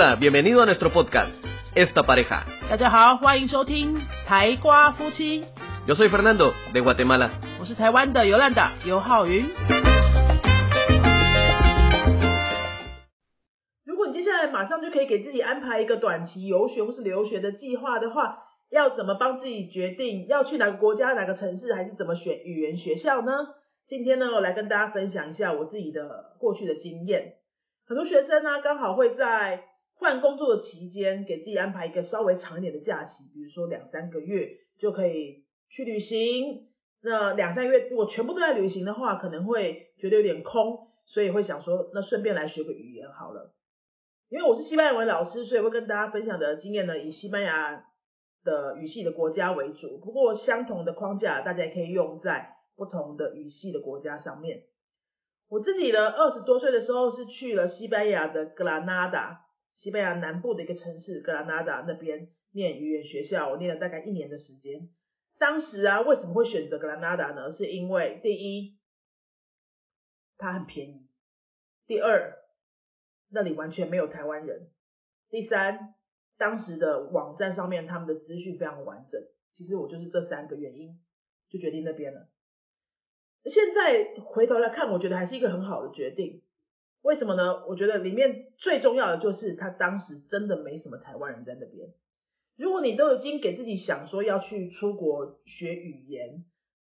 Hola, bienvenido a nuestro podcast, Esta Pareja. 大家好，欢迎收听台瓜夫妻，Yo soy Fernando, de Guatemala. 我是台湾的尤兰达尤浩云。如果你接下来马上就可以给自己安排一个短期游学或是留学的计划的话，要怎么帮自己决定要去哪个国家、哪个城市，还是怎么选语言学校呢？今天呢，我来跟大家分享一下我自己的过去的经验。很多学生呢，刚好会在换工作的期间，给自己安排一个稍微长一点的假期，比如说两三个月就可以去旅行。那两三个月如果全部都在旅行的话，可能会觉得有点空，所以会想说，那顺便来学个语言好了。因为我是西班牙文老师，所以会跟大家分享的经验呢，以西班牙的语系的国家为主。不过相同的框架，大家也可以用在不同的语系的国家上面。我自己呢，二十多岁的时候是去了西班牙的格拉纳达，西班牙南部的一个城市格拉纳达那边念语言学校，我念了大概一年的时间。当时啊，为什么会选择格拉纳达呢？是因为第一，它很便宜；第二，那里完全没有台湾人；第三，当时的网站上面他们的资讯非常完整。其实我就是这三个原因就决定那边了。现在回头来看，我觉得还是一个很好的决定。为什么呢？我觉得里面最重要的就是他当时真的没什么台湾人在那边。如果你都已经给自己想说要去出国学语言、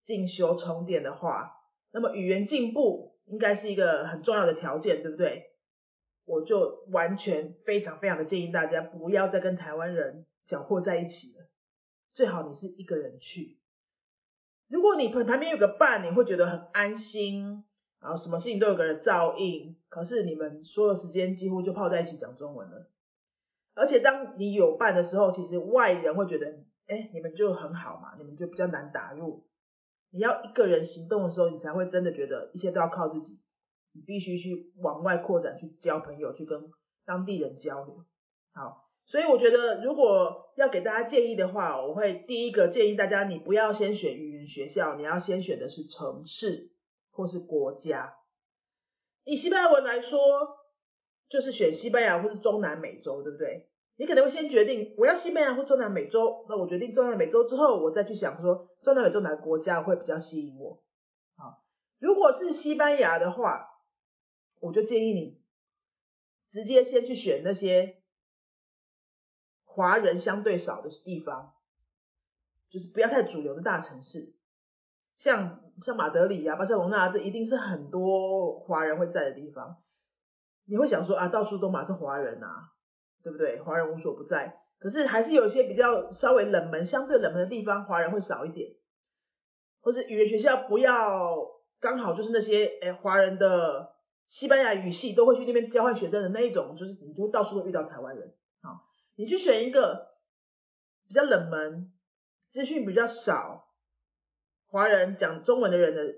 进修、充电的话，那么语言进步应该是一个很重要的条件，对不对？我就完全非常非常的建议大家不要再跟台湾人搅和在一起了，最好你是一个人去。如果你旁旁边有个伴，你会觉得很安心，然后什么事情都有个人照应。可是你们所有时间几乎就泡在一起讲中文了。而且当你有伴的时候，其实外人会觉得，哎，你们就很好嘛，你们就比较难打入。你要一个人行动的时候，你才会真的觉得一切都要靠自己。你必须去往外扩展，去交朋友，去跟当地人交流。好，所以我觉得如果要给大家建议的话，我会第一个建议大家，你不要先选语言学校，你要先选的是城市或是国家。以西班牙文来说，就是选西班牙或是中南美洲，对不对？你可能会先决定我要西班牙或中南美洲，那我决定中南美洲之后，我再去想说中南美洲哪个国家会比较吸引我。好，如果是西班牙的话，我就建议你直接先去选那些华人相对少的地方，就是不要太主流的大城市，像像马德里啊、巴塞隆纳，这一定是很多华人会在的地方。你会想说啊，到处都嘛是华人啊，对不对？华人无所不在。可是还是有一些比较稍微冷门、相对冷门的地方，华人会少一点，或是语言学校不要刚好就是那些诶华人的西班牙语系都会去那边交换学生的那一种，就是你就到处都遇到台湾人。好，你去选一个比较冷门、资讯比较少、华人讲中文的人的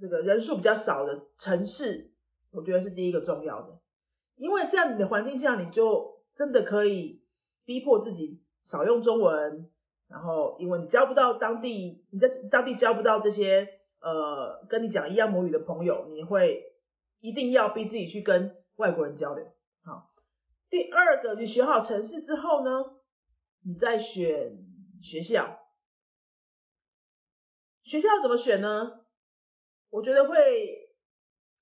这个人数比较少的城市，我觉得是第一个重要的，因为这样你的环境下，你就真的可以逼迫自己少用中文，然后因为你交不到当地，你在当地交不到这些呃跟你讲一样母语的朋友，你会一定要逼自己去跟外国人交流。好，第二个，你选好城市之后呢，你再选学校。学校怎么选呢？我觉得会，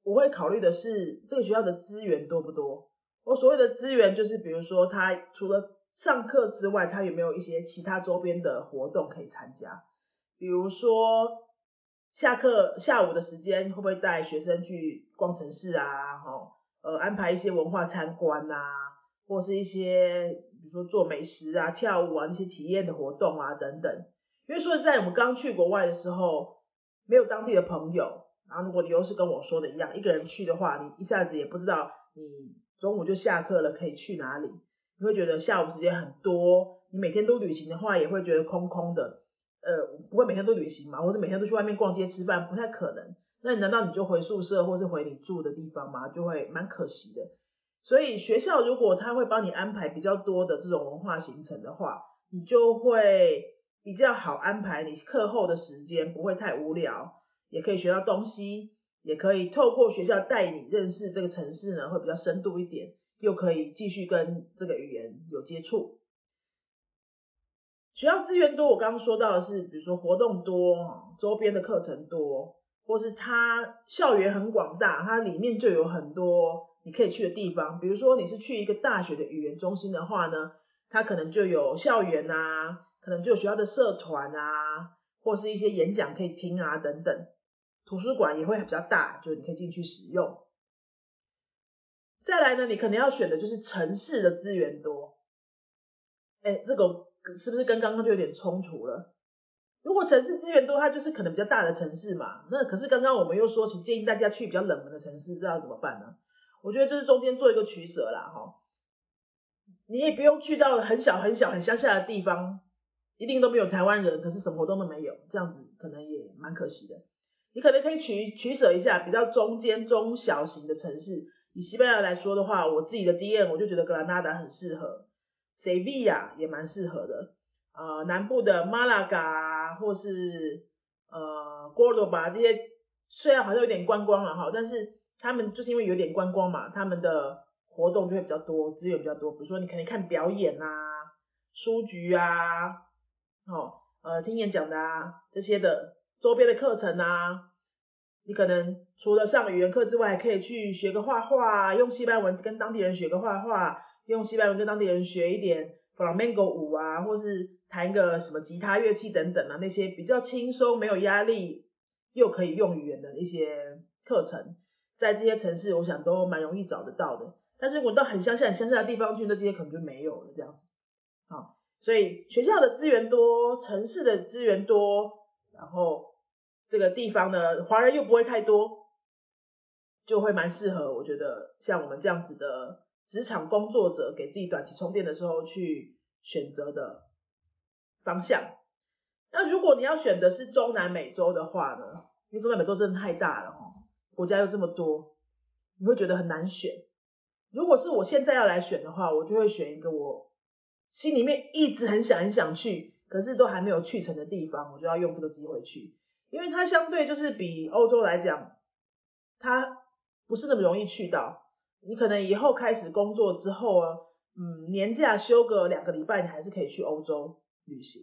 我会考虑的是这个学校的资源多不多。我所谓的资源就是，比如说他除了上课之外，他有没有一些其他周边的活动可以参加？比如说下课下午的时间会不会带学生去逛城市啊？哈，呃，安排一些文化参观啊，或是一些比如说做美食啊、跳舞啊那些体验的活动啊等等。因为说实在，我们刚去国外的时候，没有当地的朋友，然后如果你又是跟我说的一样，一个人去的话，你一下子也不知道你中午就下课了可以去哪里，你会觉得下午时间很多，你每天都旅行的话，也会觉得空空的，呃，不会每天都旅行嘛，或者每天都去外面逛街吃饭，不太可能。那难道你就回宿舍或是回你住的地方吗？就会蛮可惜的。所以学校如果他会帮你安排比较多的这种文化行程的话，你就会比较好安排你课后的时间，不会太无聊，也可以学到东西，也可以透过学校带你认识这个城市呢，会比较深度一点。又可以继续跟这个语言有接触。学校资源多，我刚刚说到的是，比如说活动多，周边的课程多，或是它校园很广大，它里面就有很多你可以去的地方。比如说你是去一个大学的语言中心的话呢，它可能就有校园啊，可能就有学校的社团啊，或是一些演讲可以听啊等等。图书馆也会比较大，就你可以进去使用。再来呢，你可能要选的就是城市的资源多。哎，这个是不是跟刚刚就有点冲突了？如果城市资源多，它就是可能比较大的城市嘛。那可是刚刚我们又说，请建议大家去比较冷门的城市，这要怎么办呢？我觉得这是中间做一个取舍啦，哈。你也不用去到很小很小很乡下的地方，一定都没有台湾人，可是什么活动都没有，这样子可能也蛮可惜的。你可能可以取取舍一下比较中间中小型的城市。以西班牙来说的话，我自己的经验，我就觉得格兰纳达很适合塞维亚也蛮适合的。呃，南部的马拉嘎或是呃戈罗巴这些，虽然好像有点观光了哈，但是他们就是因为有点观光嘛，他们的活动就会比较多，资源比较多。比如说你可能看表演啊、书局啊、哦呃听演讲的啊这些的。周边的课程啊，你可能除了上语言课之外，还可以去学个画画，用西班牙文跟当地人学个画画，用西班牙文跟当地人学一点 flamenco 舞啊，或是弹个什么吉他乐器等等啊，那些比较轻松、没有压力又可以用语言的一些课程，在这些城市，我想都蛮容易找得到的。但是我到很乡下、很乡下的地方去，那这些可能就没有了，这样子。好，所以学校的资源多，城市的资源多。然后这个地方呢，华人又不会太多，就会蛮适合。我觉得像我们这样子的职场工作者，给自己短期充电的时候去选择的方向。那如果你要选的是中南美洲的话呢，因为中南美洲真的太大了哦，国家又这么多，你会觉得很难选。如果是我现在要来选的话，我就会选一个我心里面一直很想很想去。可是都还没有去成的地方，我就要用这个机会去，因为它相对就是比欧洲来讲，它不是那么容易去到。你可能以后开始工作之后啊，嗯，年假休个两个礼拜，你还是可以去欧洲旅行。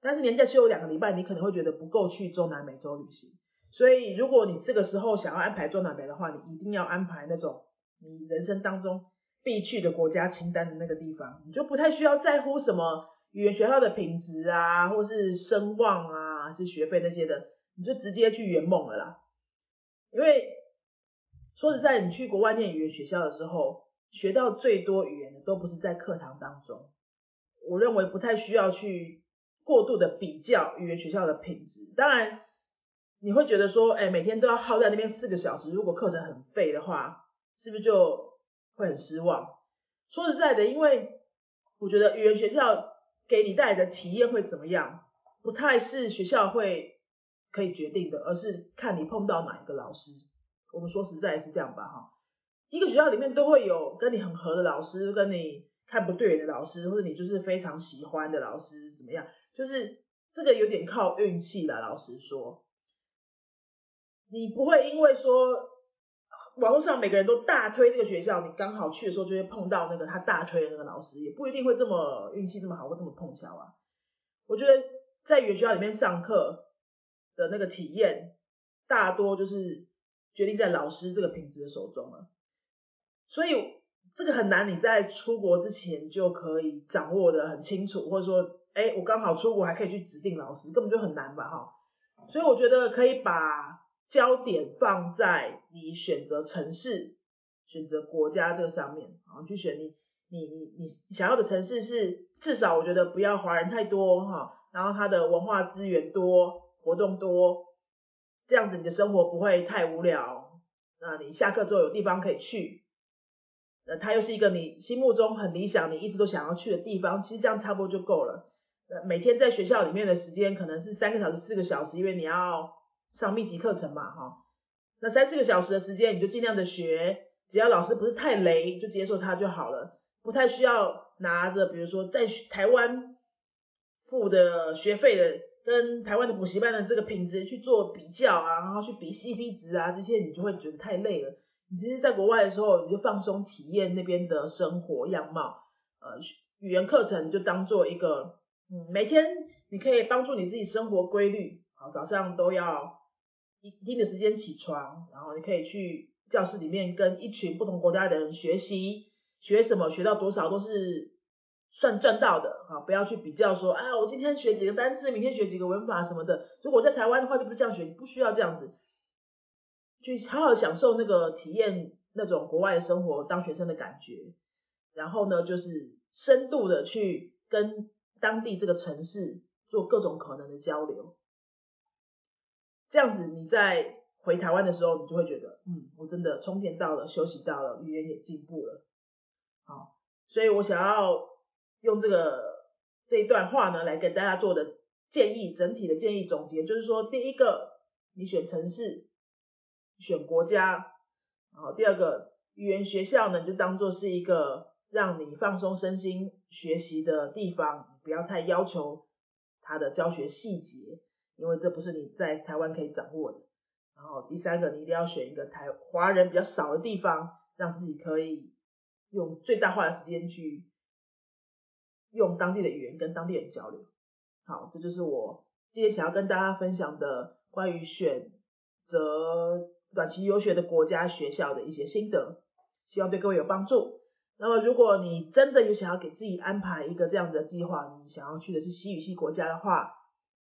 但是年假休两个礼拜，你可能会觉得不够去中南美洲旅行。所以如果你这个时候想要安排中南美的话，你一定要安排那种你人生当中必去的国家清单的那个地方，你就不太需要在乎什么。语言学校的品质啊，或是声望啊，是学费那些的，你就直接去圆梦了啦。因为说实在，你去国外念语言学校的时候，学到最多语言的都不是在课堂当中。我认为不太需要去过度的比较语言学校的品质。当然，你会觉得说，哎，每天都要耗在那边四个小时，如果课程很废的话，是不是就会很失望？说实在的，因为我觉得语言学校。给你带来的体验会怎么样？不太是学校会可以决定的，而是看你碰到哪一个老师。我们说实在是这样吧，哈，一个学校里面都会有跟你很合的老师，跟你看不对眼的老师，或者你就是非常喜欢的老师，怎么样？就是这个有点靠运气了。老实说，你不会因为说。网络上每个人都大推这个学校，你刚好去的时候就会碰到那个他大推的那个老师，也不一定会这么运气这么好或这么碰巧啊。我觉得在语言学校里面上课的那个体验，大多就是决定在老师这个品质的手中了。所以这个很难，你在出国之前就可以掌握的很清楚，或者说，哎，我刚好出国还可以去指定老师，根本就很难吧，哈。所以我觉得可以把。焦点放在你选择城市、选择国家这个上面，然后去选你、你、你、你想要的城市是至少我觉得不要华人太多哈，然后它的文化资源多、活动多，这样子你的生活不会太无聊。那你下课之后有地方可以去，呃，它又是一个你心目中很理想、你一直都想要去的地方，其实这样差不多就够了。每天在学校里面的时间可能是三个小时、四个小时，因为你要。上密集课程嘛，哈，那三四个小时的时间，你就尽量的学，只要老师不是太雷，就接受他就好了，不太需要拿着，比如说在台湾付的学费的，跟台湾的补习班的这个品质去做比较啊，然后去比 CP 值啊，这些你就会觉得太累了，你其实在国外的时候，你就放松体验那边的生活样貌。呃，语言课程就当做一个，嗯，每天你可以帮助你自己生活规律。好，早上都要一定的时间起床，然后你可以去教室里面跟一群不同国家的人学习，学什么学到多少都是算赚到的啊！不要去比较说，啊，我今天学几个单词，明天学几个文法什么的。如果在台湾的话，就不是这样学，不需要这样子，去好好享受那个体验那种国外的生活，当学生的感觉。然后呢，就是深度的去跟当地这个城市做各种可能的交流。这样子，你在回台湾的时候，你就会觉得，嗯，我真的充电到了，休息到了，语言也进步了。好，所以我想要用这个这一段话呢，来跟大家做的建议，整体的建议总结，就是说，第一个，你选城市，选国家，然后第二个，语言学校呢，就当做是一个让你放松身心学习的地方，不要太要求它的教学细节。因为这不是你在台湾可以掌握的。然后第三个，你一定要选一个台华人比较少的地方，让自己可以用最大化的时间去用当地的语言跟当地人交流。好，这就是我今天想要跟大家分享的关于选择短期游学的国家学校的一些心得，希望对各位有帮助。那么如果你真的有想要给自己安排一个这样子的计划，你想要去的是西语系国家的话，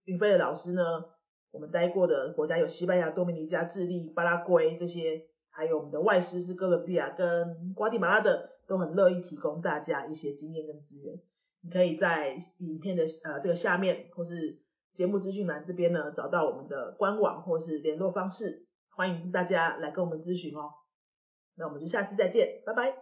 云飞的老师呢，我们待过的国家有西班牙、多米尼加、智利、巴拉圭这些，还有我们的外师是哥伦比亚跟瓜地马拉的，都很乐意提供大家一些经验跟资源。你可以在影片的呃这个下面或是节目资讯栏这边呢，找到我们的官网或是联络方式，欢迎大家来跟我们咨询哦。那我们就下次再见，拜拜。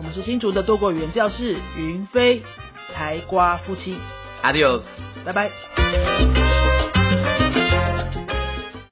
我们是新竹的多国语言教室云飞台瓜夫妻。，Adios，拜拜。